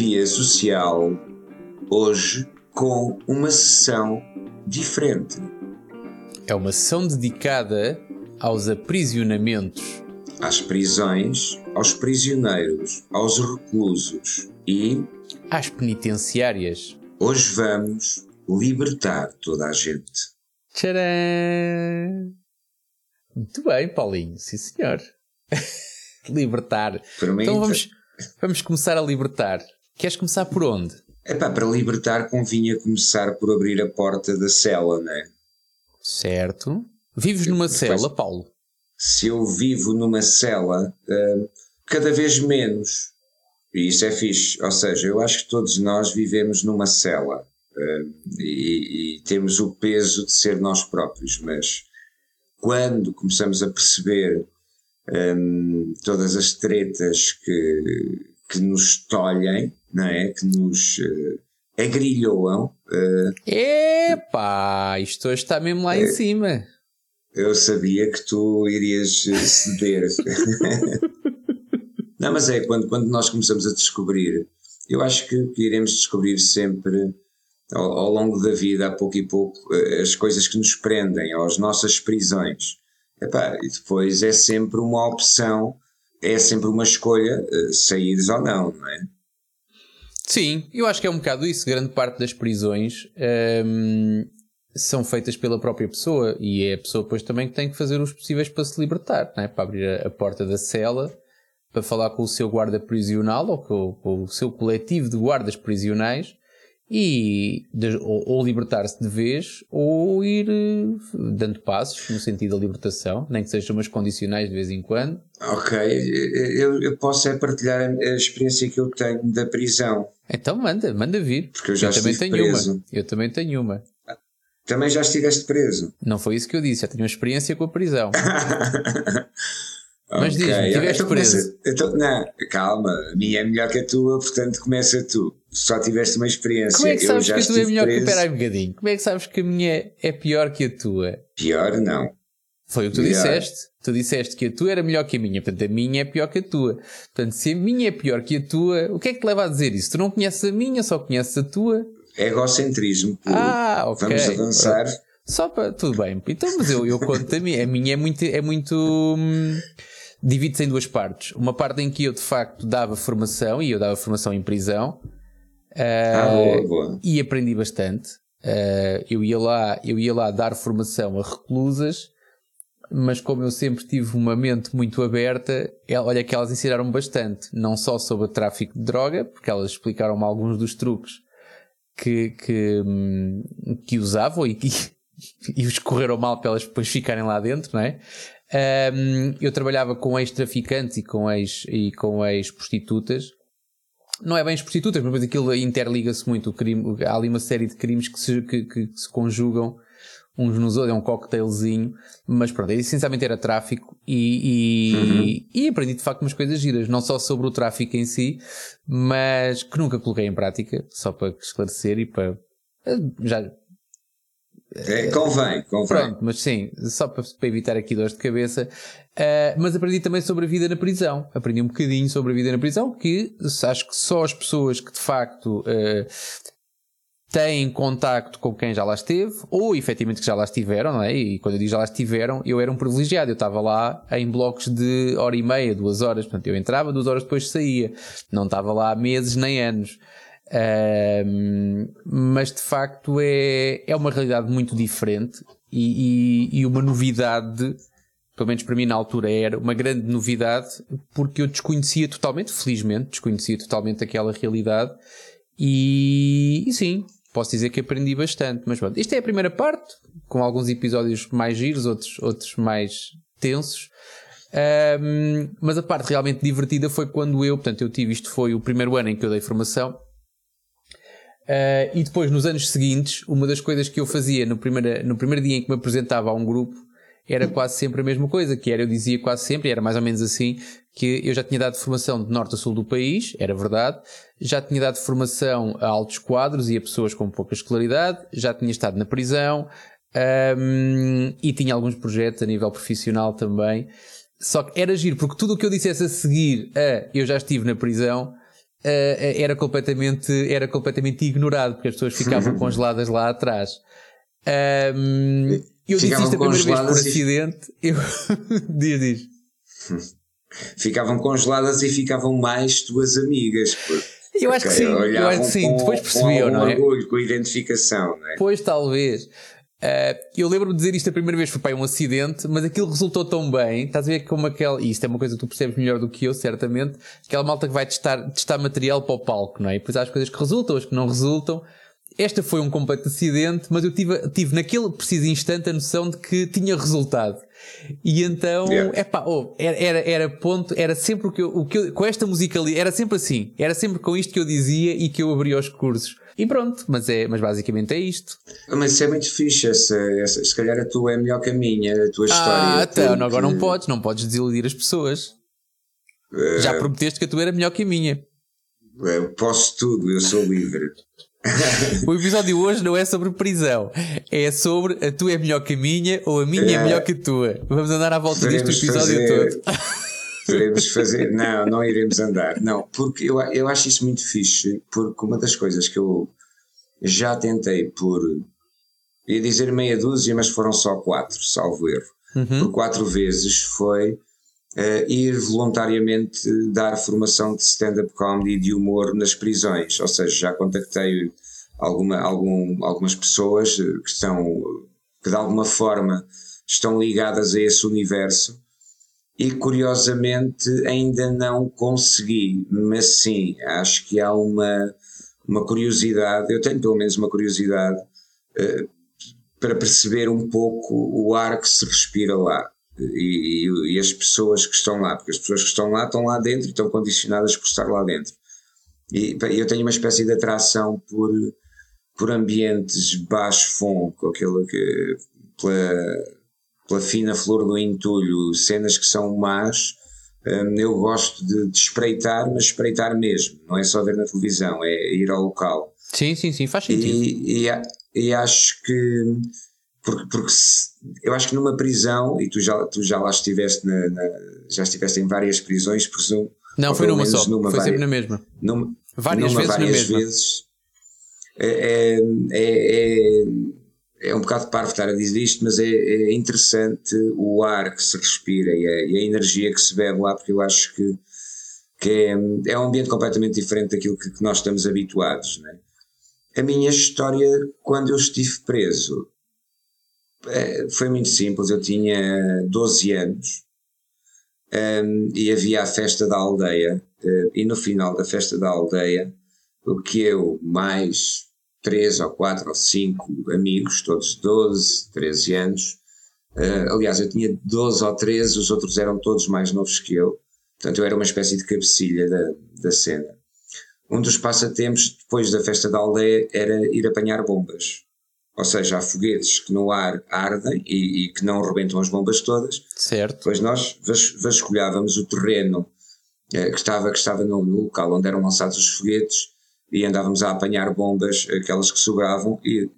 terapia social hoje com uma sessão diferente. É uma sessão dedicada aos aprisionamentos, às prisões, aos prisioneiros, aos reclusos e às penitenciárias. Hoje vamos libertar toda a gente. Tcharam! Muito bem, Paulinho, sim senhor. libertar. Então vamos, vamos começar a libertar. Queres começar por onde? Epá, para libertar convinha começar por abrir a porta da cela, não é? Certo. Vives numa cela, Paulo? Se eu vivo numa cela, uh, cada vez menos. E isso é fixe. Ou seja, eu acho que todos nós vivemos numa cela uh, e, e, temos o peso de ser nós próprios, mas quando começamos a perceber um, todas as tretas que, que nos tolhem, não é? Que nos uh, agrilhoam. Uh, Epá, isto hoje está mesmo lá é, em cima. Eu sabia que tu irias ceder. não, mas é quando, quando nós começamos a descobrir, eu acho que, que iremos descobrir sempre ao, ao, longo da vida, a pouco e pouco, eh, as coisas que nos prendem, às nossas prisões. Epá, e depois é sempre uma opção, é sempre uma escolha, uh, saíres ou não, não é? Sim, eu acho que é um bocado isso. Grande parte das prisões ehm, são feitas pela própria pessoa e é a pessoa depois também que tem que fazer os possíveis para se libertar, é? para abrir a, porta da cela, para falar com o seu guarda prisional ou com, com o seu coletivo de guardas prisionais e de, ou, ou libertar-se de vez ou ir uh, dando passos no sentido da libertação, nem que sejam umas condicionais de vez em quando. Ok, eu, eu posso é partilhar a experiência que eu tenho da prisão. Então manda, manda vir. Porque eu já eu também tenho preso. uma. Eu também tenho uma. Também já estiveste preso? Não foi isso que eu disse, já tenho uma experiência com a prisão. Mas okay. diz-me, tiveste então, preso. Então, não, calma, a minha é melhor que a tua, portanto começa tu. Só tiveste uma experiência. Como é que sabes que a tua é melhor preso. que. Espera aí um bocadinho. Como é que sabes que a minha é pior que a tua? Pior, não. Foi o que tu melhor. disseste. Tu disseste que a tua era melhor que a minha, portanto a minha é pior que a tua. Portanto, se a minha é pior que a tua, o que é que te leva a dizer isso? Tu não conheces a minha, só conheces a tua. Egocentrismo. Ah, ok. Vamos avançar. Só para. Tudo bem. Então, mas eu, eu conto a minha. A minha é muito. É muito hum, divide-se em duas partes. Uma parte em que eu de facto dava formação, e eu dava formação em prisão, uh, ah, boa, boa. e aprendi bastante. Uh, eu, ia lá, eu ia lá dar formação a reclusas, mas como eu sempre tive uma mente muito aberta, é, olha que elas ensinaram bastante, não só sobre o tráfico de droga, porque elas explicaram-me alguns dos truques que, que, hum, que usavam e e os correram mal para elas depois ficarem lá dentro, não é? Um, eu trabalhava com ex-traficantes e com ex, e com ex-prostitutas. Não é bem ex-prostitutas, mas aquilo interliga-se muito. O crime, há ali uma série de crimes que se, que, que se conjugam uns nos outros, é um cocktailzinho, mas pronto, essencialmente era tráfico e, e, uhum. e, aprendi de facto umas coisas giras, não só sobre o tráfico em si, mas que nunca coloquei em prática, só para esclarecer e para. Já, é, convém, convém. Pronto, mas sim, só para, para evitar aqui dores de cabeça. Uh, mas aprendi também sobre a vida na prisão. Aprendi um bocadinho sobre a vida na prisão, que acho que só as pessoas que de facto uh, têm contacto com quem já lá esteve, ou efetivamente que já lá estiveram, não é? E quando eu digo já lá estiveram, eu era um privilegiado. Eu estava lá em blocos de hora e meia, duas horas. Portanto, eu entrava, duas horas depois saía. Não estava lá meses nem anos mas de facto é, é uma realidade muito diferente e, e, e, uma novidade, pelo menos para mim na altura era uma grande novidade, porque eu desconhecia totalmente, felizmente, desconhecia totalmente aquela realidade e, e sim, posso dizer que aprendi bastante. Mas pronto, isto é a primeira parte, com alguns episódios mais giros, outros, outros mais tensos. Um, mas a parte realmente divertida foi quando eu, portanto, eu tive isto foi o primeiro ano em que eu dei formação Uh, e depois, nos anos seguintes, uma das coisas que eu fazia no primeiro, no primeiro dia em que me apresentava a um grupo era quase sempre a mesma coisa, que era, eu dizia quase sempre, e era mais ou menos assim, que eu já tinha dado formação de norte a sul do país, era verdade, já tinha dado formação a altos quadros e a pessoas com pouca escolaridade, já tinha estado na prisão, um, e tinha alguns projetos a nível profissional também. Só que era giro, porque tudo o que eu dissesse a seguir a eu já estive na prisão, era, completamente, era completamente ignorado, porque as pessoas ficavam congeladas lá atrás. Um, eu ficavam disse isto a primeira vez por acidente. Eu... diz, diz. Ficavam congeladas e ficavam mais tuas amigas. Eu acho que sim, eu acho que sim. Com, Depois percebiam, não é? orgulho, com identificação, não é? Pois talvez. Uh, eu lembro-me de dizer isto a primeira vez, foi para um acidente, mas aquilo resultou tão bem. Estás a ver como aquela. E isto é uma coisa que tu percebes melhor do que eu, certamente. Aquela malta que vai testar, testar material para o palco, não é? E depois há as coisas que resultam, as que não resultam. Esta foi um completo acidente, mas eu tive, tive naquele preciso instante a noção de que tinha resultado. E então, é pá, oh, era, era, ponto, era sempre o que eu, o que eu, com esta música ali, era sempre assim, era sempre com isto que eu dizia e que eu abria os cursos. E pronto, mas, é, mas basicamente é isto. Mas isso é muito fixe, essa, essa, se calhar a tua é melhor que a minha, a tua história. Ah, então, porque... agora não podes, não podes desiludir as pessoas. Uh... Já prometeste que a tua era melhor que a minha. Eu posso tudo, eu sou livre. o episódio hoje não é sobre prisão, é sobre a tua é melhor que a minha ou a minha é, é melhor que a tua. Vamos andar à volta deste episódio fazer, todo. Podemos fazer, não, não iremos andar, não, porque eu, eu acho isso muito fixe, porque uma das coisas que eu já tentei por, ia dizer meia dúzia, mas foram só quatro, salvo erro, uhum. por quatro vezes foi uh, ir voluntariamente dar formação de stand-up comedy e de humor nas prisões. Ou seja, já contactei alguma, algum, algumas pessoas eh, que estão, que de alguma forma estão ligadas a esse universo e curiosamente ainda não consegui, mas sim, acho que há uma, uma curiosidade, eu tenho pelo menos uma curiosidade uh, para perceber um pouco o ar que se respira lá e, e, e, as pessoas que estão lá, porque as pessoas que estão lá estão lá dentro e estão condicionadas por estar lá dentro. E eu tenho uma espécie de atração por, por ambientes baixo fonco, aquele que, pela, pela fina flor do entulho, cenas que são más. Hum, eu gosto de, de espreitar, mas espreitar mesmo, não é só ver na televisão, é ir ao local. Sim, sim, sim, faz sentido. E, e, e acho que porque, porque se, eu acho que numa prisão, e tu já, tu já lá estiveste, na, na, já estiveste em várias prisões, presumo. Não, foi numa só, numa foi várias, sempre na mesma. Numa, várias numa, vezes várias na mesma. Vezes, é, é, é, é, um bocado parvo estar a dizer isto, mas é, é interessante o ar que se respira e a, e a, energia que se bebe lá, porque eu acho que, que é, é um ambiente completamente diferente daquilo que, que nós estamos habituados. Né? A minha história, quando eu estive preso, é, foi muito simples. Eu tinha 12 anos um, e havia a festa da aldeia. Uh, e no final da festa da aldeia, o que eu, mais três ou quatro ou cinco amigos, todos 12, 13 anos, uh, aliás, eu tinha 12 ou 13, os outros eram todos mais novos que eu, portanto, eu era uma espécie de cabecilha da, da cena. Um dos passatempos depois da festa da aldeia era ir apanhar bombas ou seja, há foguetes que no ar ardem e, e que não rebentam as bombas todas. Certo. Pois nós vas, vasculhávamos o terreno eh, que estava, que estava no, no, local onde eram lançados os foguetes e andávamos a apanhar bombas, aquelas que sobravam, e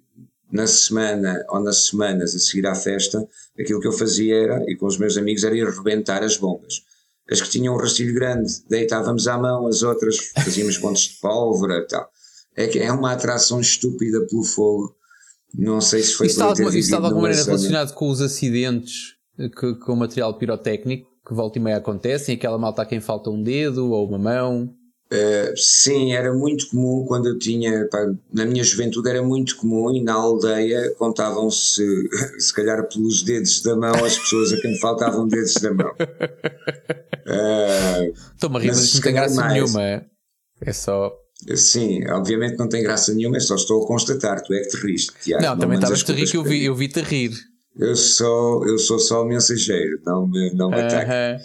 na semana ou nas semanas a seguir à festa, aquilo que eu fazia era, e com os meus amigos, era ir rebentar as bombas. As que tinham um rastilho grande, deitávamos à mão, as outras fazíamos pontos de pólvora e tal. É que é uma atração estúpida pelo fogo não sei se foi Isso está, alguma, isso de alguma maneira relacionado com os acidentes que, com o material pirotécnico que volta e meia acontecem, aquela malta a quem falta um dedo ou uma mão? Uh, sim, era muito comum quando eu tinha, pá, na minha juventude era muito comum e na aldeia contavam-se, se calhar pelos dedos da mão, as pessoas a quem faltavam dedos da mão. Uh, Estou-me a rir, mas isto não tem graça mais. nenhuma. É, é só Sim, obviamente não tem graça nenhuma, só estou a constatar, tu é que te riste. Tiago, não, não também estavas a rir que eu vi, eu vi-te rir. Eu sou, eu sou só o mensageiro, não me, não me uh -huh. ataque.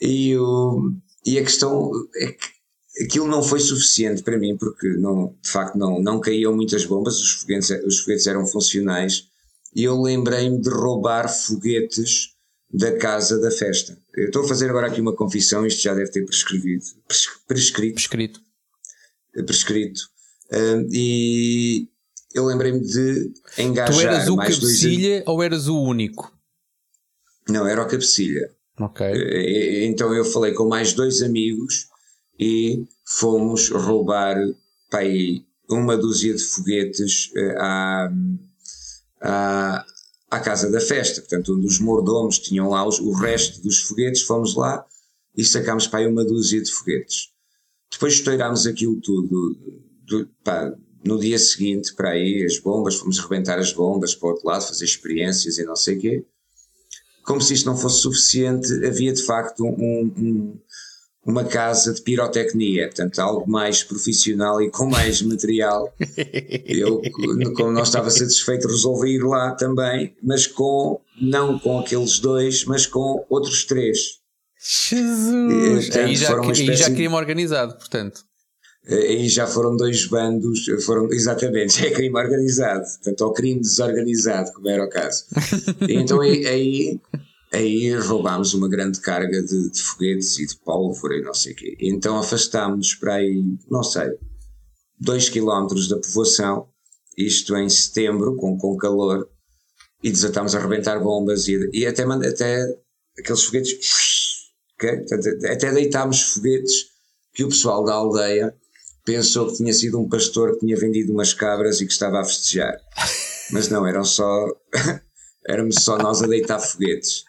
E, o, e a questão é que aquilo não foi suficiente para mim, porque não, de facto não, não caíam muitas bombas, os foguetes, os foguetes eram funcionais, e eu lembrei-me de roubar foguetes da casa da festa. Eu estou a fazer agora aqui uma confissão, isto já deve ter prescrito. prescrito. prescrito prescrito. Uh, e eu lembrei-me de engajar. Tu eras o mais cabecilha dois... ou eras o único? Não, era o cabecilha. Ok. Então eu falei com mais dois amigos e fomos roubar pá, aí, uma dúzia de foguetes uh, à, à, à casa da festa. Portanto, um dos mordomos tinham lá os, o resto dos foguetes, fomos lá e sacámos para aí uma dúzia de foguetes. Depois estourámos aquilo tudo, do, pá, no dia seguinte, para aí, as bombas, fomos rebentar as bombas para o outro lado, fazer experiências e não sei o quê. Como se isto não fosse suficiente, havia de facto um, um, uma casa de pirotecnia, portanto, algo mais profissional e com mais material. Eu, como não estava satisfeito, resolvi ir lá também, mas com, não com aqueles dois, mas com outros três. Jesus! E, aí, já, aí já queria-me organizado, portanto. Aí já foram dois bandos, foram exatamente, é crime organizado, portanto, ao crime desorganizado, como era o caso. então aí, aí, aí roubámos uma grande carga de, de, foguetes e de pólvora e não sei o quê. Então afastámos-nos para aí, não sei, dois quilómetros da povoação, isto em setembro, com, com calor, e desatámos a arrebentar bombas e, e até, até aqueles foguetes, okay? até deitámos foguetes que o pessoal da aldeia pensou que tinha sido um pastor que tinha vendido umas cabras e que estava a festejar. Mas não, eram só. éramos só nós a deitar foguetes.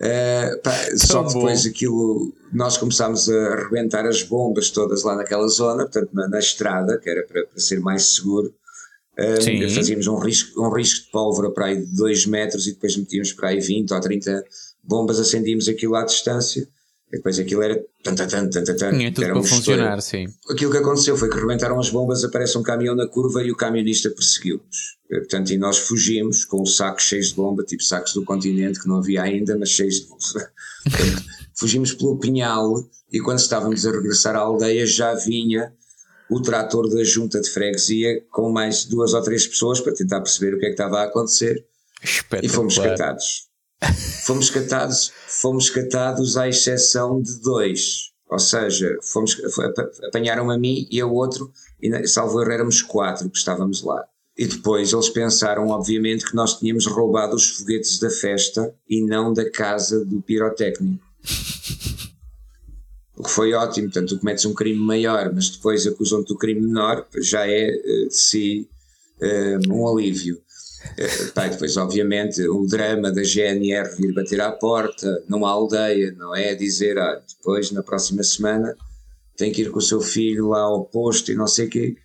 Uh, pá, só depois bom. aquilo, nós começámos a arrebentar as bombas todas lá naquela zona, portanto na, na estrada, que era para, para ser mais seguro. Uh, fazíamos um risco, um risco de pólvora para aí de 2 metros e depois metíamos para aí 20 ou 30 bombas, acendíamos aquilo à distância e depois aquilo era. Tan, tan, tan, tan, tan, Tinha tudo era para funcionar, sim. Aquilo que aconteceu foi que rebentaram as bombas, aparece um caminhão na curva e o camionista perseguiu-nos. Eh, portanto, e nós fugimos com os sacos cheios de bomba, tipo sacos do continente, que não havia ainda, mas cheios de bomba. fugimos pelo pinhal e quando estávamos a regressar à aldeia já vinha o trator da junta de freguesia com mais duas ou três pessoas para tentar perceber o que é que estava a acontecer. E fomos catados. Fomos catados, fomos catados à exceção de dois. Ou seja, fomos, apanharam a mim e a outro, e salvo erro éramos quatro que estávamos lá. E depois eles pensaram, obviamente, que nós tínhamos roubado os foguetes da festa e não da casa do pirotécnico. O que foi ótimo, portanto, tu cometes um crime maior, mas depois acusam-te do crime menor, já é eh, de si eh, um alívio. Pá, depois, obviamente, o drama da GNR vir bater à porta numa aldeia, não é? Dizer, ah, depois, na próxima semana, tem que ir com o seu filho lá ao posto e não sei o quê.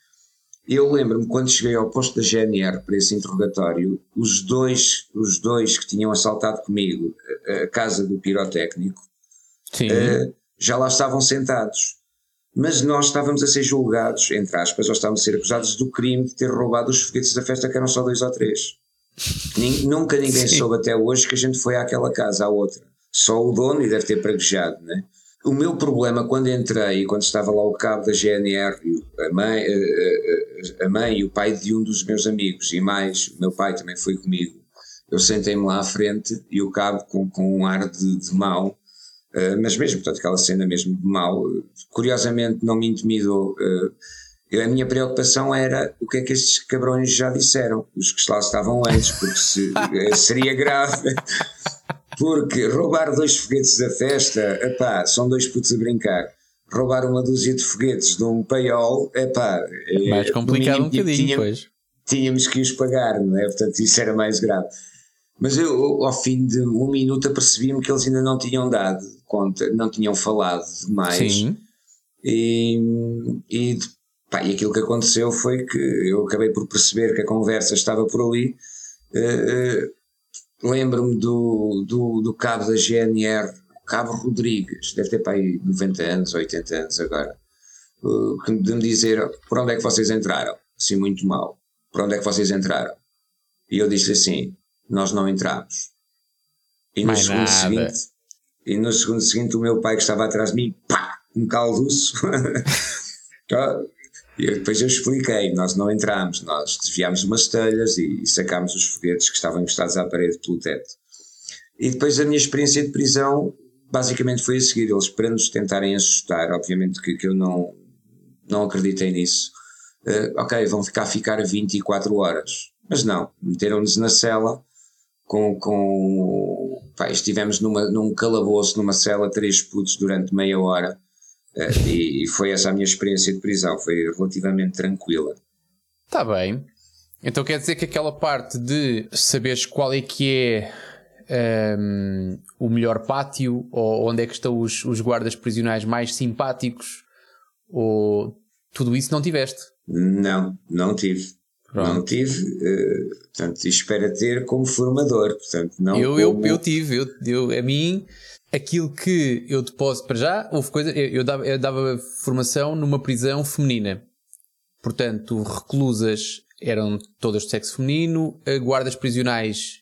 Eu lembro-me quando cheguei ao posto da GNR para esse interrogatório, os dois, os dois que tinham assaltado comigo a casa do pirotécnico uh, já lá estavam sentados mas nós estávamos a ser julgados, entre aspas, ou estávamos a ser acusados do crime de ter roubado os foguetes da festa, que eram só dois ou três. Nunca ninguém Sim. soube até hoje que a gente foi àquela casa, à outra. Só o dono e deve ter praguejado, né? O meu problema quando entrei, quando estava lá o cabo da GNR, a mãe, a, mãe e o pai de um dos meus amigos, e mais, o meu pai também foi comigo. Eu sentei-me lá à frente e o cabo, com, com um ar de, de mau, eh, mas mesmo, portanto, aquela cena mesmo de mal, curiosamente não me intimidou. Uh, a minha preocupação era o que é que estes cabrões já disseram, os que lá estavam antes, porque se, eh, seria grave. Porque roubar dois foguetes da festa, epá, são dois putos a brincar. Roubar uma dúzia de foguetes de um paiol, epá, é mais complicado um bocadinho, tínhamos, pois. Tínhamos que os pagar, não é? Portanto, isso era mais grave. Mas eu, ao fim de um minuto, apercebi-me que eles ainda não tinham dado conta, não tinham falado demais. Sim. E, e, pá, e aquilo que aconteceu foi que eu acabei por perceber que a conversa estava por ali. Uh, uh, Lembro-me do, do, do cabo da GNR, Cabo Rodrigues, deve ter para aí 90 anos, 80 anos agora, uh, de me dizer por onde é que vocês entraram? Assim, muito mal. Por onde é que vocês entraram? E eu disse assim: nós não entramos. E no Mais segundo nada. seguinte, e no segundo seguinte o meu pai que estava atrás de mim, pá, um calduço. e depois eu expliquei, nós não entramos, nós desviámos umas telhas e, e sacámos os foguetes que estavam encostados à parede pelo teto. E depois a minha experiência de prisão basicamente foi a seguir, eles para nos tentarem assustar, obviamente que, que eu não, não acreditei nisso. Uh, ok, vão ficar a ficar 24 horas. Mas não, meteram-nos na cela com, com pá, estivemos numa, num calabouço, numa cela, três putos durante meia hora, Uh, e, e, foi essa a minha experiência de prisão, foi relativamente tranquila. Está bem. Então quer dizer que aquela parte de saberes qual é que é um, ehm, o melhor pátio ou onde é que estão os, os guardas prisionais mais simpáticos ou tudo isso não tiveste? Não, não tive. Pronto. Não tive, uh, portanto, espero ter como formador, portanto, não eu, como... eu, eu tive, eu, eu, a mim, aquilo que eu te posso, para já, houve coisa, eu, eu, dava, eu dava formação numa prisão feminina, portanto, reclusas eram todas de sexo feminino, guardas prisionais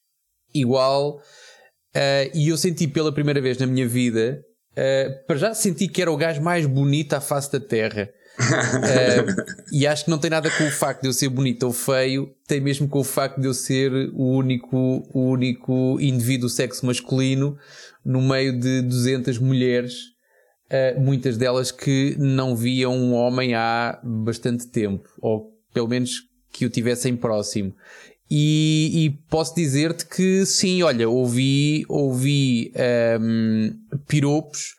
igual, uh, e eu senti pela primeira vez na minha vida, uh, para já senti que era o gajo mais bonito à face da terra uh, e acho que não tem nada com o facto de eu ser bonito ou feio, tem mesmo com o facto de eu ser o único, o único indivíduo sexo masculino no meio de 200 mulheres, uh, muitas delas que não viam um homem há bastante tempo, ou pelo menos que o tivessem próximo. E, e posso dizer-te que sim, olha, ouvi, ouvi um, ehm, piropos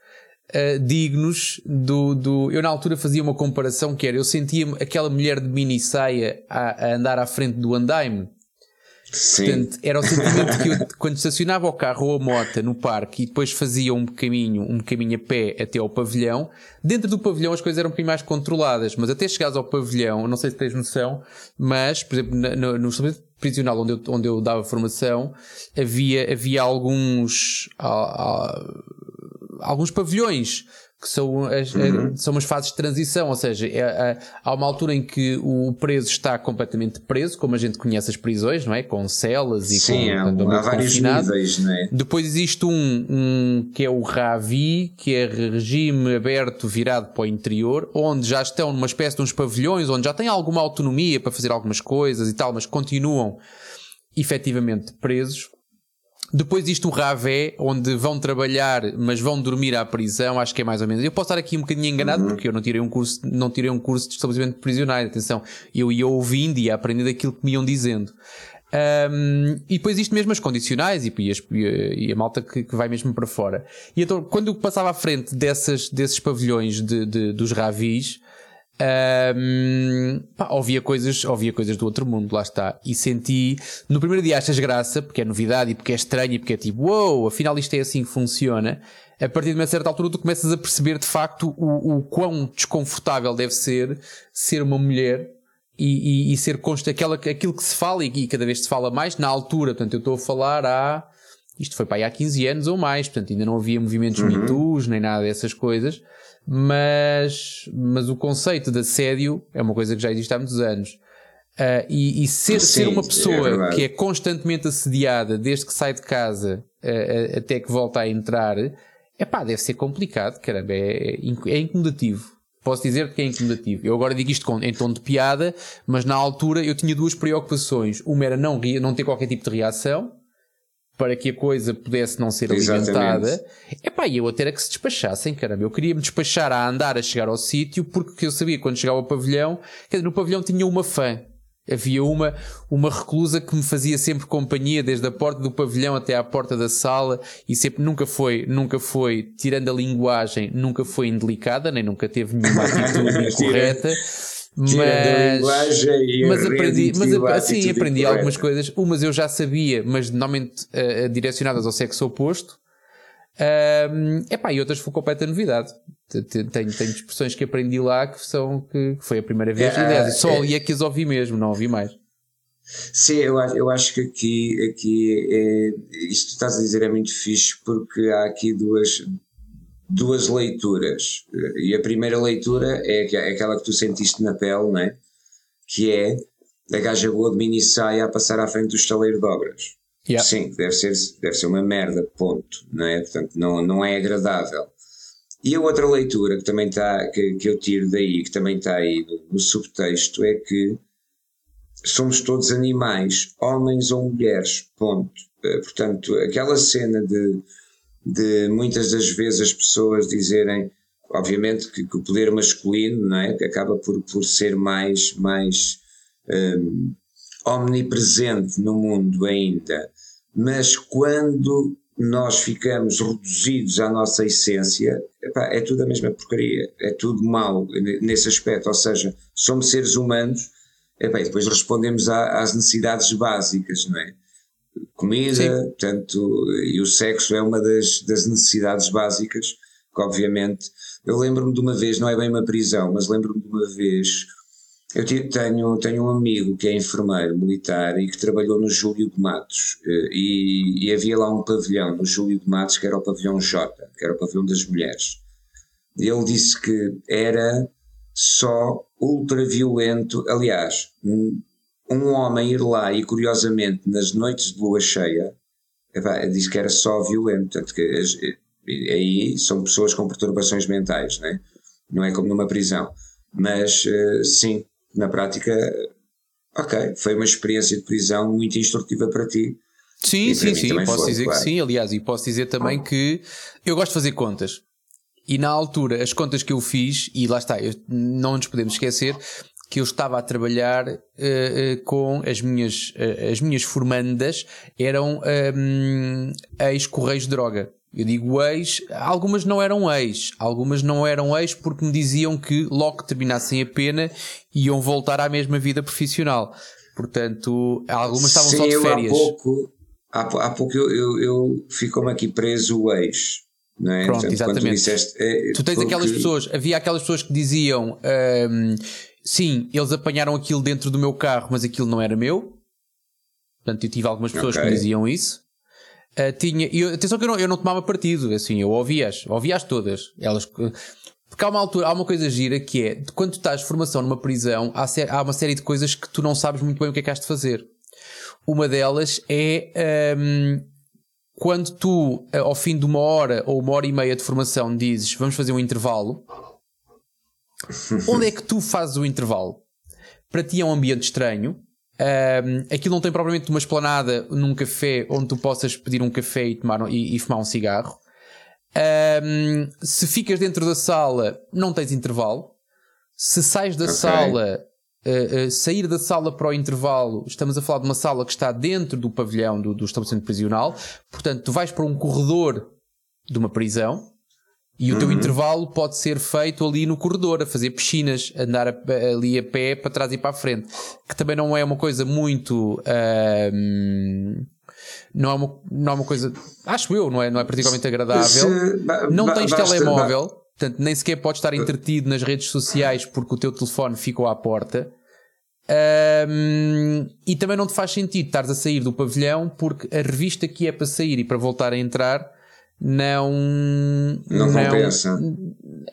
uh, dignos do, do. Eu na altura fazia uma comparação que era: eu sentia aquela mulher de mini saia a, a andar à frente do andaime. Sim. Portanto, era o sentimento que eu, quando estacionava o carro ou a moto no parque e depois fazia um caminho, um caminho a pé até ao pavilhão, dentro do pavilhão as coisas eram um mais controladas, mas até chegares ao pavilhão, não sei se tens noção, mas, por exemplo, no, no prisional onde eu, onde eu dava formação, havia, havia alguns, alguns pavilhões que são, as, uhum. são umas fases de transição, ou seja, é, é, há uma altura em que o preso está completamente preso, como a gente conhece as prisões, não é? Com celas e Sim, com, portanto, há vários confinado. níveis, não é? Depois existe um, um que é o RAVI, que é regime aberto virado para o interior, onde já estão numa espécie de uns pavilhões, onde já têm alguma autonomia para fazer algumas coisas e tal, mas continuam efetivamente presos. Depois isto o Ravé, onde vão trabalhar, mas vão dormir à prisão, acho que é mais ou menos. Eu posso estar aqui um bocadinho enganado, uhum. porque eu não tirei um curso, não tirei um curso de estabelecimento prisionais. Atenção, eu ia ouvindo e ia aprendendo aquilo que me iam dizendo. Um, e depois isto mesmo as condicionais e, e, as, e a malta que, que, vai mesmo para fora. E então, quando eu passava à frente dessas, desses pavilhões de, de, dos ravis, um, pá, ouvia coisas, ouvia coisas do outro mundo, lá está. E senti, no primeiro dia achas graça, porque é novidade e porque é estranho e porque é tipo, uou, wow, afinal isto é assim que funciona. A partir de uma certa altura tu começas a perceber de facto o, o quão desconfortável deve ser ser uma mulher e, e, e ser consta aquela, aquilo que se fala e, e, cada vez se fala mais na altura. Portanto, eu estou a falar há, isto foi para aí há 15 anos ou mais, portanto ainda não havia movimentos uhum. mitos nem nada dessas coisas mas, mas o conceito de assédio é uma coisa que já existe há muitos anos. Uh, e, e ser, Sim, ser uma pessoa é que é constantemente assediada desde que sai de casa uh, até que volta a entrar, é pá, deve ser complicado, caramba, é, é incomodativo. Posso dizer que é incomodativo. Eu agora digo isto com, em tom de piada, mas na altura eu tinha duas preocupações. Uma era não, não ter qualquer tipo de reação, para que a coisa pudesse não ser alimentada. É pá, eu até era que se despachassem, caramba. Eu queria me despachar a andar a chegar ao sítio porque eu sabia que quando chegava ao pavilhão, quer dizer, no pavilhão tinha uma fã. Havia uma, uma reclusa que me fazia sempre companhia desde a porta do pavilhão até à porta da sala e sempre nunca foi, nunca foi, tirando a linguagem, nunca foi indelicada, nem nunca teve nenhuma atitude incorreta mas, mas aprendi, mas assim, aprendi algumas coisas. Umas eu já sabia, mas normalmente uh, direcionadas ao sexo oposto. Epá, e outras foi completa novidade. Tenho, tenho expressões que aprendi lá que são que, foi a primeira vez. É, Aliás, só é, ali é que as ouvi mesmo, não ouvi mais. Sim, eu, eu acho que aqui, aqui é, isto que estás a dizer é muito fixe porque há aqui duas, duas leituras. E a primeira leitura é, é aquela que tu sentiste na pele, não é? Que é a gaja boa de mini saia a passar à frente do estaleiro de obras. Yeah. Sim, deve ser, deve ser uma merda, ponto, não é? Portanto, não, não é agradável. E a outra leitura que também está, que, que eu tiro daí, que também está aí no, no subtexto, é que somos todos animais, homens ou mulheres, ponto. Eh, portanto, aquela cena de de muitas das vezes as pessoas dizerem, obviamente, que, que o poder masculino não é? que acaba por, por ser mais, mais um, omnipresente no mundo ainda, mas quando nós ficamos reduzidos à nossa essência, epá, é tudo a mesma porcaria, é tudo mau nesse aspecto, ou seja, somos seres humanos, epá, e depois respondemos às necessidades básicas, não é? Comida, Sim. portanto, e o sexo é uma das, das necessidades básicas, que obviamente, eu lembro-me de uma vez, não é bem uma prisão, mas lembro-me de uma vez eu tenho, tenho um amigo que é enfermeiro militar e que trabalhou no Júlio de Matos eh, e, e, havia lá um pavilhão no Júlio de Matos que era o pavilhão J, que era o pavilhão das mulheres. E ele disse que era só ultraviolento, aliás, um homem ir lá e curiosamente nas noites de lua cheia, disse que era só violento, portanto que aí são pessoas com perturbações mentais, não é? Não é como numa prisão. Mas eh, sim, na prática, ok, foi uma experiência de prisão muito instrutiva para ti. Sim, sim, sim, posso foi, dizer claro. que sim, aliás, e posso dizer também que eu gosto de fazer contas. E na altura, as contas que eu fiz, e lá está, não nos podemos esquecer que eu estava a trabalhar uh, uh, com as minhas, uh, as minhas formandas, eram um, ex-correios de droga. Eu digo ex, algumas não eram ex, algumas não eram ex porque me diziam que logo que terminassem a pena iam voltar à mesma vida profissional. Portanto, algumas estavam Sim, só de férias. Há pouco, há, há pouco eu, eu, eu ficou-me aqui preso o ex. É? Pronto, Portanto, exatamente. Tu, disseste, é, tu tens porque... aquelas pessoas, havia aquelas pessoas que diziam hum, sim, eles apanharam aquilo dentro do meu carro, mas aquilo não era meu. Portanto, eu tive algumas pessoas okay. que diziam isso. Uh, tinha, e atenção que eu não, eu não tomava partido, assim, eu ouvia-as, ouvia-as todas. Elas, porque há uma altura, há uma coisa gira que é, quando tu estás de formação numa prisão, há, há uma série de coisas que tu não sabes muito bem o que é que has de fazer. Uma delas é um, quando tu, ao fim de uma hora ou uma hora e meia de formação, dizes vamos fazer um intervalo. onde é que tu fazes o intervalo? Para ti é um ambiente estranho, um, aquilo não tem propriamente uma esplanada num café onde tu possas pedir um café e, tomar, e, e fumar um cigarro. Um, se ficas dentro da sala, não tens intervalo. Se sais da okay. sala, uh, uh, sair da sala para o intervalo, estamos a falar de uma sala que está dentro do pavilhão do, do estabelecimento prisional. Portanto, tu vais para um corredor de uma prisão e o teu uhum. intervalo pode ser feito ali no corredor, a fazer piscinas, andar a, ali a pé para trás e para a frente. Que também não é uma coisa muito. Uh, não, é uma, não é uma coisa. Acho eu, não é, não é particularmente agradável. Se, não tens telemóvel, portanto, nem sequer podes estar entretido nas redes sociais porque o teu telefone ficou à porta. Um, e também não te faz sentido estares a sair do pavilhão porque a revista que é para sair e para voltar a entrar não. Não, compensa.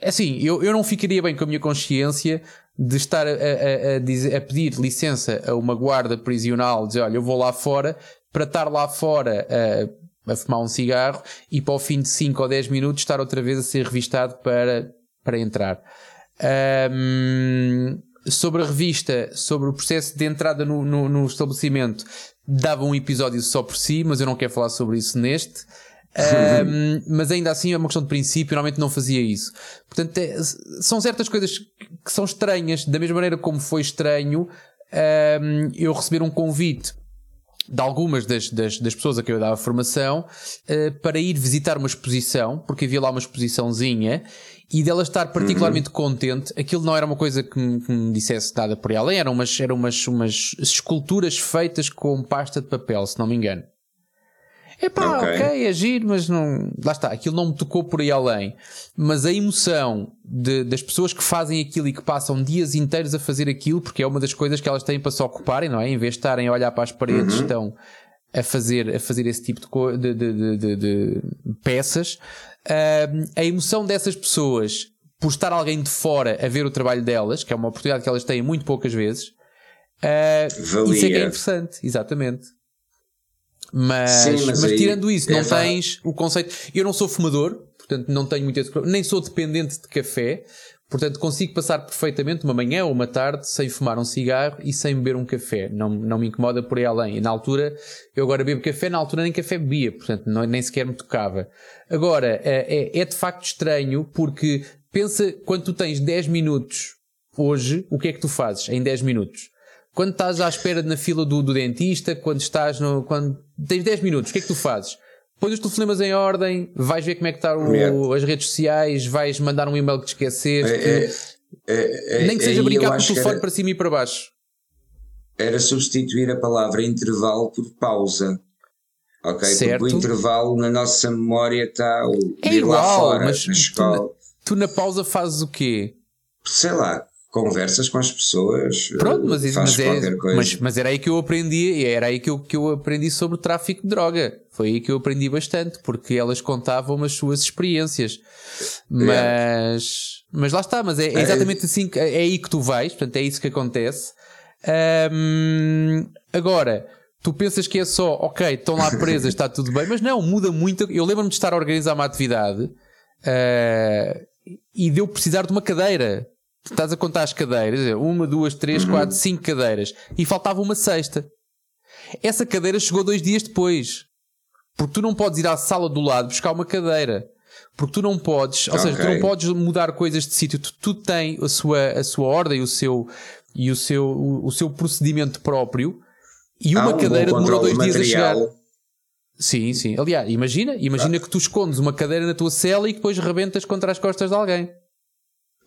É assim, eu, eu não ficaria bem com a minha consciência de estar a, a, a, dizer, a pedir licença a uma guarda prisional, dizer olha, eu vou lá fora, para estar lá fora a, a fumar um cigarro e para o fim de 5 ou 10 minutos estar outra vez a ser revistado para, para entrar. Um, sobre a revista, sobre o processo de entrada no, no, no estabelecimento, dava um episódio só por si, mas eu não quero falar sobre isso neste. Um, mas ainda assim é uma questão de princípio, normalmente não fazia isso. Portanto, é, são certas coisas que são estranhas, da mesma maneira como foi estranho um, eu receber um convite de algumas das, das, das, pessoas a quem eu dava formação uh, para ir visitar uma exposição, porque havia lá uma exposiçãozinha e dela estar particularmente uhum. contente, aquilo não era uma coisa que me, que me dissesse nada por ela, eram umas, eram umas, umas esculturas feitas com pasta de papel, se não me engano. Epá, ok, ok, é giro, mas não. Lá está, aquilo não me tocou por aí além. Mas a emoção de, das pessoas que fazem aquilo e que passam dias inteiros a fazer aquilo, porque é uma das coisas que elas têm para se ocuparem, não é? Em vez de estarem a olhar para as paredes, uhum. estão a fazer, a fazer esse tipo de, de, de, de peças. Uh, a emoção dessas pessoas por estar alguém de fora a ver o trabalho delas, que é uma oportunidade que elas têm muito poucas vezes. Uh, isso é que é interessante, exatamente. Mas, Sim, mas, mas tirando isso, não tens o conceito. Eu não sou fumador, portanto não tenho muito esse Nem sou dependente de café, portanto consigo passar perfeitamente uma manhã ou uma tarde sem fumar um cigarro e sem beber um café. Não, não me incomoda por aí além. E na altura, eu agora bebo café, na altura nem café bebia, portanto não, nem sequer me tocava. Agora, é, é, é de facto estranho porque pensa quando tu tens 10 minutos hoje, o que é que tu fazes em 10 minutos? Quando estás à espera na fila do, do dentista, quando estás no. Quando tens 10 minutos, o que é que tu fazes? pões os telefonemas em ordem, vais ver como é que está o, as redes sociais, vais mandar um e-mail que te esqueceste. É, é, é, Nem que seja brincar com o telefone era, para cima e para baixo. Era substituir a palavra intervalo por pausa. Ok? Certo. Porque o intervalo na nossa memória está o é igual, lá fora, mas na escola. Tu, tu na pausa fazes o quê? Sei lá, conversas com as pessoas. Pronto, mas, mas, é, mas, mas, era aí que eu aprendi, era aí que eu, que eu aprendi sobre o tráfico de droga. Foi aí que eu aprendi bastante, porque elas contavam as suas experiências. Mas, mas lá está, mas é, é exatamente assim, é aí que tu vais, portanto é isso que acontece. Agora, tu pensas que é só, ok, estão lá presas, está tudo bem, mas não, muda muito. Eu lembro-me de estar a organizar uma atividade uh, e de eu precisar de uma cadeira estás a contar as cadeiras, uma, duas, três, uhum. quatro, cinco cadeiras, e faltava uma sexta. Essa cadeira chegou dois dias depois. Porque tu não podes ir à sala do lado buscar uma cadeira. Porque tu não podes, ou okay. seja, tu não podes mudar coisas de sítio. Tu, tu tens a sua, a sua ordem o seu, e o seu, o, o seu procedimento próprio. E uma um cadeira demorou dois dias a chegar. Sim, sim. Aliás, imagina, imagina ah. que tu escondes uma cadeira na tua cela e depois rebentas contra as costas de alguém.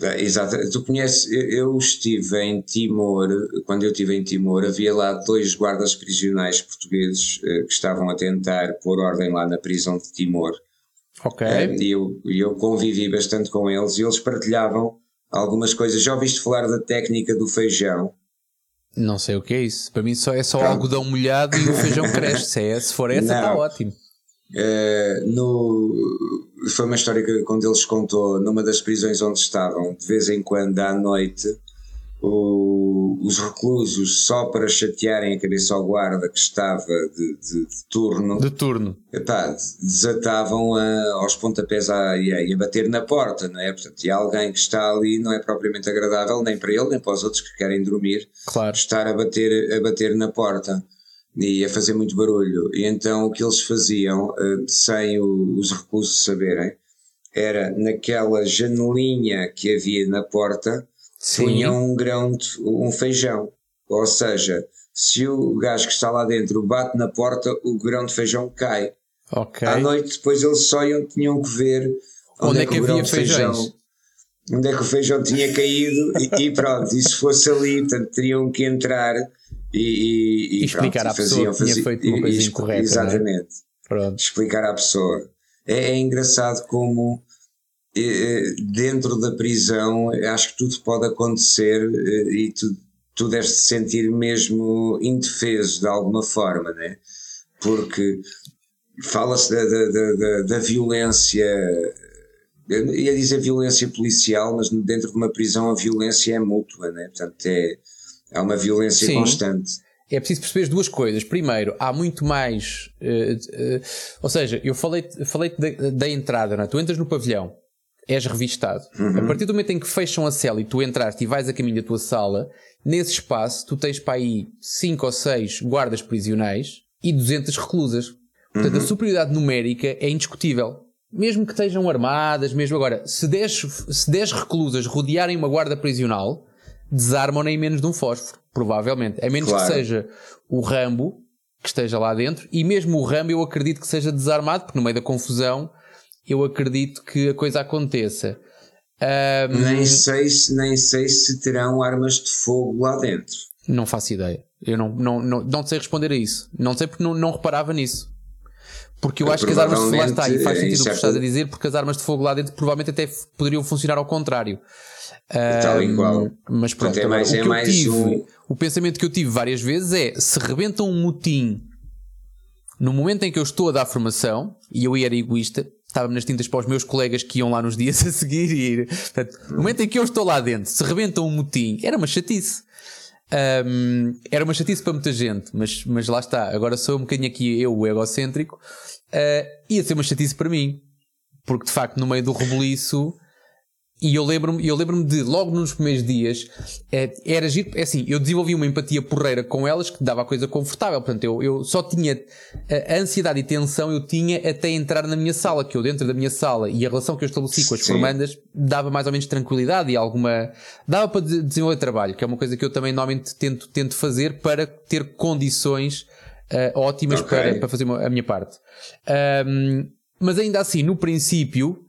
É, exato, tu conheces, eu estive em Timor, quando eu estive em Timor, havia lá dois guardas prisionais portugueses eh, que estavam a tentar pôr ordem lá na prisão de Timor. Ok. Eh, e eu, eu convivi bastante com eles e eles partilhavam algumas coisas. Já ouviste falar da técnica do feijão? Não sei o que é isso. Para mim só é só Pronto. algodão molhado e o feijão cresce. Se, é, se for essa, está ótimo. Uh, no, foi uma história que quando eles contou numa das prisões onde estavam, de vez em quando à noite, o, os reclusos, só para chatearem a cabeça ao guarda que estava de, de, de turno, de turno. Epá, desatavam a, aos pontapés a, e, a, a bater na porta, não é? Portanto, e alguém que está ali não é propriamente agradável, nem para ele, nem para os outros que querem dormir, claro. estar a bater, a bater na porta e a fazer muito barulho. E então o que eles faziam, uh, sem o, os reclusos saberem, era naquela janelinha que havia na porta, Sim. punham um grão de um feijão. Ou seja, se o gajo que está lá dentro bate na porta, o grão de feijão cai. Okay. À noite depois eles só iam, tinham que ver onde, onde é que, é que havia feijão onde é que o feijão tinha caído e, e pronto, e se fosse ali, portanto, teriam que entrar e, e, e explicar pronto, à faziam, pessoa que tinha feito uma coisa incorreta. É? Exatamente. É? Explicar à pessoa. É, é engraçado como é, dentro da prisão acho que tudo pode acontecer é, e tu, tu deves te sentir mesmo indefeso de alguma forma, né? Porque fala-se da, da, da, da, violência, eu ia dizer violência policial, mas dentro de uma prisão a violência é mútua, né? Portanto, é Há uma violência Sim. constante. É preciso perceber duas coisas. Primeiro, há muito mais. Uh, uh, ou seja, eu falei, falei da, da entrada, não é? Tu entras no pavilhão, és revistado. Uhum. A partir do momento em que fecham a cela e tu entraste e vais a caminho da tua sala, nesse espaço tu tens para aí 5 ou 6 guardas prisionais e 200 reclusas. Portanto, uhum. a superioridade numérica é indiscutível. Mesmo que estejam armadas, mesmo agora, se 10, se 10 reclusas rodearem uma guarda prisional, desarmam nem menos de um fósforo, provavelmente. A menos claro. que seja o Rambo que esteja lá dentro, e mesmo o Rambo eu acredito que seja desarmado, porque no meio da confusão eu acredito que a coisa aconteça. Um, nem, sei se, nem sei se terão armas de fogo lá dentro. Não faço ideia. Eu não, não, não, não sei responder a isso. Não sei porque não, não reparava nisso. Porque eu acho que as armas de fogo lá está, e faz sentido o que estás a dizer, porque as armas de fogo lá dentro provavelmente até poderiam funcionar ao contrário. Tal e qual. Mas pronto, é mais, o, é mais tive, um... o pensamento que eu tive várias vezes é: se rebenta um motim no momento em que eu estou a dar formação, e eu era egoísta, estava nas tintas para os meus colegas que iam lá nos dias a seguir e. Portanto, no momento em que eu estou lá dentro, se rebenta um motim, era uma chatice. Um, era uma chatice para muita gente, mas, mas lá está. Agora sou um bocadinho aqui eu, o egocêntrico. Uh, ia ser uma chatice para mim, porque de facto, no meio do rebuliço, e eu lembro-me eu lembro de, logo nos primeiros dias, é, era giro, é assim, eu desenvolvi uma empatia porreira com elas que dava a coisa confortável. Portanto, eu, eu só tinha a ansiedade e tensão eu tinha até entrar na minha sala, que eu dentro da minha sala e a relação que eu estabeleci com as Sim. formandas dava mais ou menos tranquilidade e alguma. dava para desenvolver trabalho, que é uma coisa que eu também normalmente tento, tento fazer para ter condições uh, ótimas okay. para, para fazer a minha parte. Um, mas ainda assim, no princípio,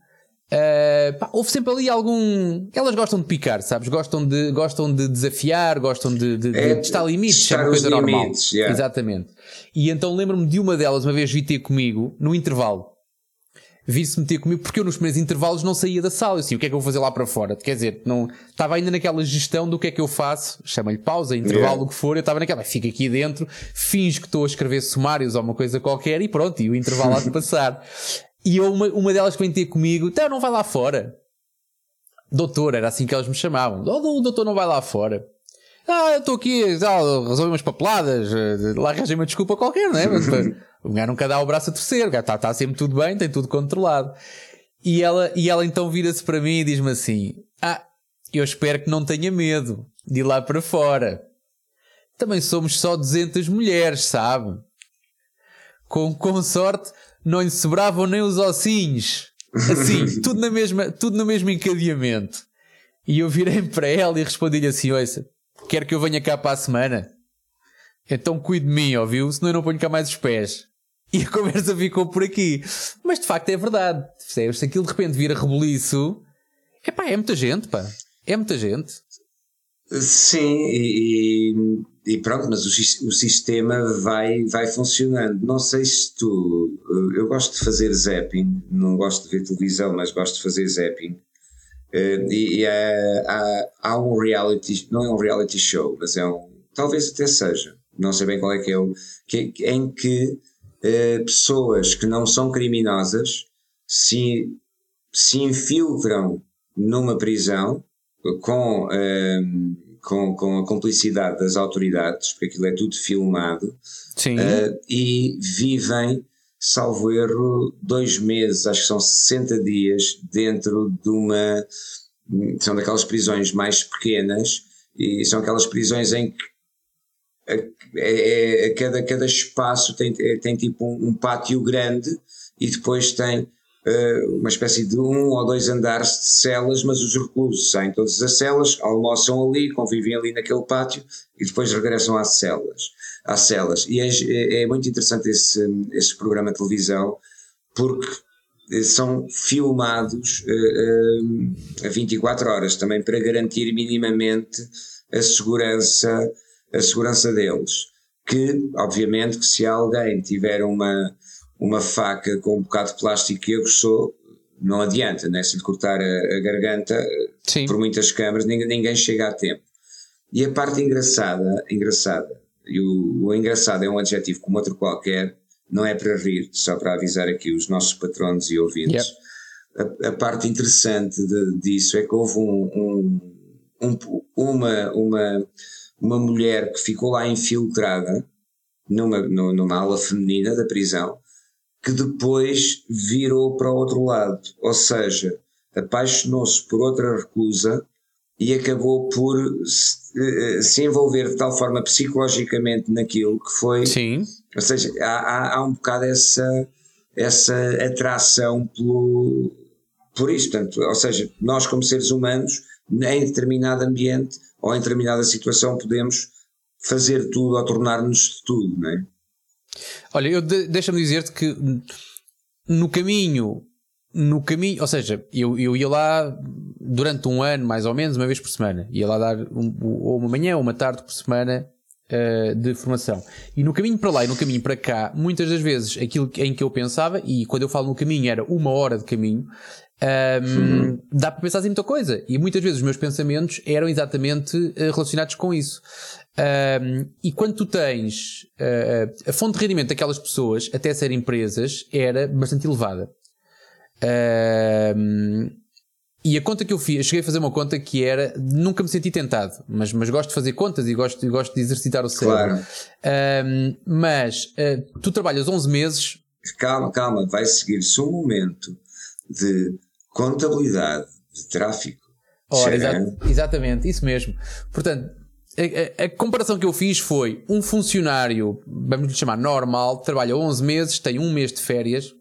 Uh, pá, houve sempre ali algum. Elas gostam de picar, sabes? Gostam de, gostam de desafiar, gostam de, de, é, de estar limites, é uma coisa normal. yeah. Exatamente. E então lembro-me de uma delas, uma vez vi ter comigo, no intervalo. Vi-se meter comigo, porque eu nos primeiros intervalos não saía da sala. Eu assim, o que é que eu vou fazer lá para fora? Quer dizer, não, estava ainda naquela gestão do que é que eu faço, chama-lhe pausa, intervalo, yeah. o que for. Eu estava naquela, fica aqui dentro, finge que estou a escrever sumários ou uma coisa qualquer e pronto, e o intervalo há de passar. E eu, uma, uma delas que vem ter comigo, então não vai lá fora. Doutor, era assim que elas me chamavam. Oh, o doutor não vai lá fora. Ah, eu estou aqui, ah, resolvi umas papeladas, eh, lá arranjei uma desculpa qualquer, não é? Mas, o gajo nunca dá o braço a torcer, está tá sempre tudo bem, tem tudo controlado. E ela, e ela então vira-se para mim e diz-me assim: Ah, eu espero que não tenha medo de ir lá para fora. Também somos só 200 mulheres, sabe? Com, com sorte, não lhe sobravam nem os ossinhos. Assim, tudo, na mesma, tudo no mesmo encadeamento. E eu virei para ela e respondi-lhe assim: Ouça, quer que eu venha cá para a semana? Então cuide de mim, ouviu? Senão eu não ponho cá mais os pés. E a conversa ficou por aqui. Mas de facto é verdade. Percebes? Se aquilo de repente vira rebuliço, epá, é muita gente, pá. É muita gente. Sim, e, e pronto, mas o, o, sistema vai, vai funcionando. Não sei se tu. Eu gosto de fazer zapping, não gosto de ver televisão, mas gosto de fazer zapping. Eh, e, e há, há, há, um reality, não é um reality show, mas é um. Talvez até seja, não sei bem qual é que é o. Que, em que eh, pessoas que não são criminosas se, se infiltram numa prisão com, com, com a complicidade das autoridades, porque aquilo é tudo filmado, uh, e vivem, salvo erro, dois meses, acho que são 60 dias, dentro de uma. São daquelas prisões mais pequenas, e são aquelas prisões em que a, a, é, é, a cada, cada espaço tem, tem tipo um, um pátio grande e depois tem uma espécie de um ou dois andares de celas, mas os reclusos saem todas as celas, almoçam ali, convivem ali naquele pátio e depois regressam às celas. Às celas. E é, é, é muito interessante esse, esse programa de televisão porque são filmados uh, a 24 horas também para garantir minimamente a segurança, a segurança deles. Que, obviamente, que se alguém tiver uma, uma faca com um bocado de plástico que aguçou, não adianta, né? se lhe cortar a, a garganta Sim. por muitas câmaras, ninguém, ninguém, chega a tempo. E a parte engraçada, engraçada, e o, o engraçado é um adjetivo como outro qualquer, não é para rir, só para avisar aqui os nossos patronos e ouvintes. Yep. A, a, parte interessante de, disso é que houve um, um, um, uma, uma, uma mulher que ficou lá infiltrada numa, numa ala feminina da prisão que depois virou para o outro lado, ou seja, apaixonou-se por outra reclusa e acabou por se, eh, se, envolver de tal forma psicologicamente naquilo que foi. Sim. Ou seja, há, há, há um bocado essa, essa atração pelo, por isso. Portanto, ou seja, nós, como seres humanos, em determinado ambiente ou em determinada situação, podemos fazer tudo ou tornar-nos de tudo, não é? Olha, eu de, deixa-me dizer-te que no caminho, no caminho, ou seja, eu, eu ia lá durante um ano, mais ou menos, uma vez por semana. Ia lá dar um, ou uma manhã ou uma tarde por semana uh, de formação. E no caminho para lá e no caminho para cá, muitas das vezes aquilo em que eu pensava, e quando eu falo no caminho era uma hora de caminho, um, uhum. dá para pensar em muita coisa. E muitas vezes os meus pensamentos eram exatamente uh, relacionados com isso. Um, e quando tu tens uh, a fonte de rendimento daquelas pessoas, até ser empresas, era bastante elevada. Um, e a conta que eu fiz, cheguei a fazer uma conta que era, nunca me senti tentado, mas, mas gosto de fazer contas e gosto, gosto de exercitar o cérebro. Claro. Um, mas uh, tu trabalhas 11 meses. Calma, calma, vai seguir-se um momento de contabilidade, de tráfico. Ora, exa exatamente, isso mesmo. Portanto, a, a, comparação que eu fiz foi um funcionário, vamos lhe chamar normal, trabalha 11 meses, tem um mês de férias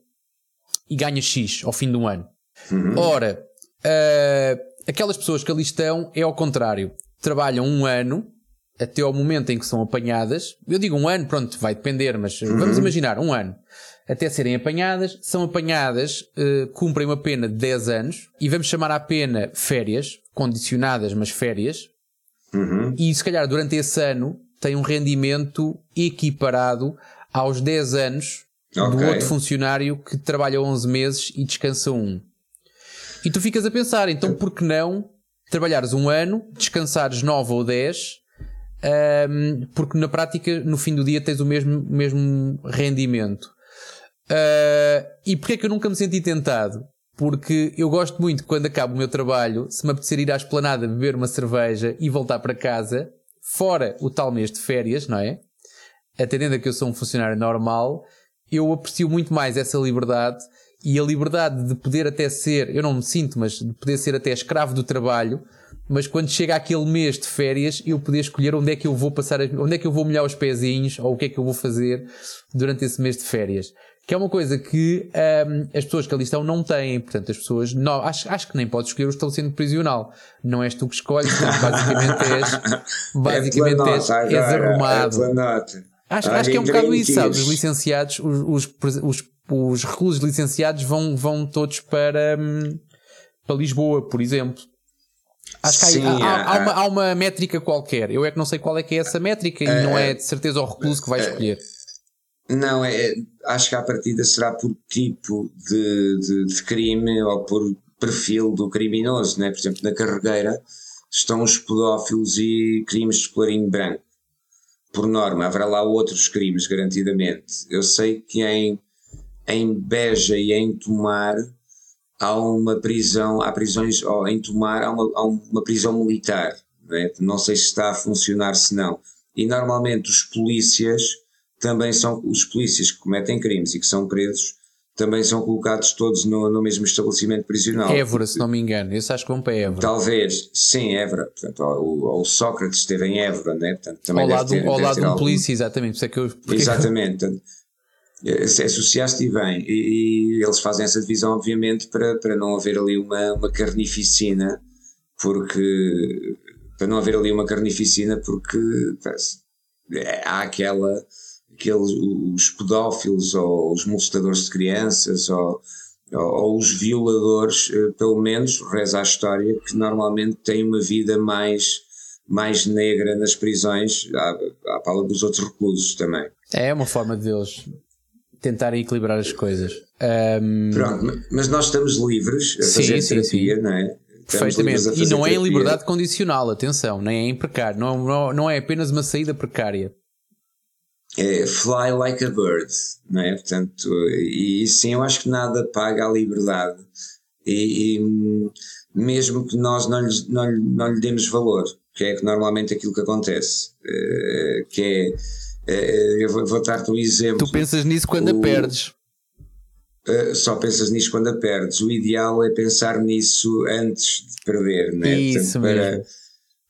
e ganha X ao fim do ano. Uhum. Ora, uh, aquelas pessoas que ali estão é ao contrário. Trabalham um ano até ao momento em que são apanhadas. Eu digo um ano, pronto, vai depender, mas uhum. vamos imaginar um ano. Até serem apanhadas, são apanhadas, uh, cumprem uma pena de 10 anos e vamos chamar a pena férias, condicionadas, mas férias. Uhum. E se calhar durante esse ano tem um rendimento equiparado aos 10 anos okay. do outro funcionário que trabalha 11 meses e descansa um. E tu ficas a pensar, então por que não trabalhares um ano, descansares 9 ou 10, um, porque na prática, no fim do dia, tens o mesmo, mesmo rendimento. Uh, e porquê é que eu nunca me senti tentado? Porque eu gosto muito quando acabo o meu trabalho, se me apetecer ir à esplanada beber uma cerveja e voltar para casa, fora o tal mês de férias, não é? Atendendo a que eu sou um funcionário normal, eu aprecio muito mais essa liberdade e a liberdade de poder até ser, eu não me sinto, mas de poder ser até escravo do trabalho, mas quando chega aquele mês de férias, eu poder escolher onde é que eu vou passar, onde é que eu vou molhar os pezinhos, ou o que é que eu vou fazer durante esse mês de férias. Que é uma coisa que um, as pessoas que ali estão não têm. Portanto, as pessoas, não, acho, acho que nem podes escolher o estabelecimento prisional. Não és tu que escolhes, basicamente és, basicamente é és, és arrumado. É acho, acho que é um bocado isso, sabe? Os licenciados, os, os, os, os reclusos licenciados vão, vão todos para, hum, para Lisboa, por exemplo. Acho que Sim, há, há, há, uma, há, uma, métrica qualquer. Eu é que não sei qual é que é essa métrica e não é de certeza o recluso que vai escolher. Não, é, acho que a partida será por tipo de, de, de, crime ou por perfil do criminoso, né? Por exemplo, na carregueira estão os pedófilos e crimes de colarinho branco. Por norma, haverá lá outros crimes, garantidamente. Eu sei que em, em Beja e em Tomar há uma prisão, há prisões, ou em Tomar há uma, há uma prisão militar. Não, é? não sei se está a funcionar, se não. E normalmente os polícias também são os polícias que cometem crimes e que são presos também são colocados todos no, no mesmo estabelecimento prisional. Évora, se não me engano, esse acho que vão para Évora. Talvez, sim, Évora. Portanto, o, o Sócrates esteve em Évora, né? Portanto, também ao lado, ter, ao lado de um algum... polícia, exatamente. Por é que eu, exatamente. associaste e bem. E, e, eles fazem essa divisão, obviamente, para, para não haver ali uma, uma carnificina, porque. Para não haver ali uma carnificina, porque há aquela aqueles, os pedófilos ou os molestadores de crianças ou, ou, os violadores, eh, pelo menos, reza a história, que normalmente têm uma vida mais, mais negra nas prisões, à, à pala dos outros reclusos também. É uma forma de eles tentarem equilibrar as coisas. Um... Pronto, mas nós estamos livres a sim, fazer sim, terapia, sim. não é? Perfeitamente. E não é em liberdade condicional, atenção, nem é em precário, não, não, não é apenas uma saída precária é fly like a bird, não é? Portanto, e sim, eu acho que nada paga a liberdade. E, e mesmo que nós não lhe, não, não lhe demos valor, que é que normalmente aquilo que acontece, uh, que é, uh, eu vou, vou dar-te um exemplo. Tu pensas nisso quando o, a perdes. Uh, só pensas nisso quando a perdes. O ideal é pensar nisso antes de perder, não é? Isso Portanto, mesmo. Para,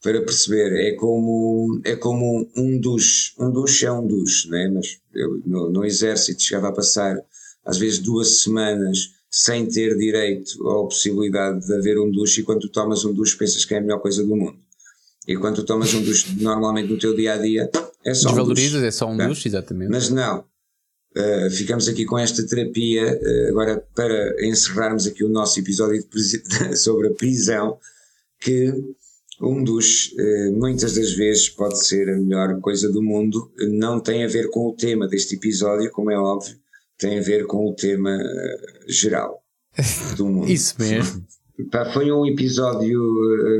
para perceber. É como, é como um duche, um duche é um duche, né? mas eu no, no exército chegava a passar às vezes duas semanas sem ter direito ou possibilidade de haver um duche e quando tu tomas um duche pensas que é a melhor coisa do mundo. E quando tu tomas um duche normalmente no teu dia a dia é só um duche. é só um tá? duche, exatamente. Mas não. Uh, ficamos aqui com esta terapia uh, agora para encerrarmos aqui o nosso episódio sobre a prisão que um dos, eh, muitas das vezes, pode ser a melhor coisa do mundo, não tem a ver com o tema deste episódio, como é óbvio, tem a ver com o tema eh, geral do mundo. Isso mesmo. foi um episódio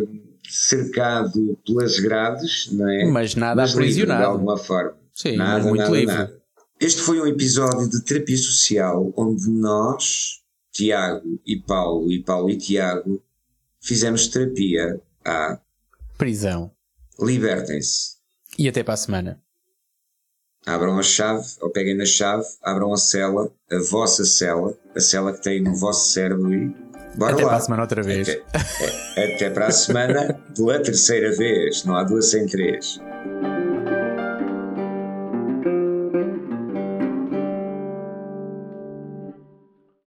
eh, cercado pelas grades, não é? Mas nada Mas aprisionado. De alguma forma. Sim, nada, muito nada, livre. Nada. Este foi um episódio de terapia social onde nós, Tiago e Paulo, e Paulo e Tiago, fizemos terapia à prisão. Libertem-se. E até para a semana. Abram a chave, ou peguem na chave, abram a cela, a vossa cela, a cela que tem no vosso cérebro e. Bora até lá. para a semana outra vez. Até, é, até para a semana, pela terceira vez. Não há duas sem três.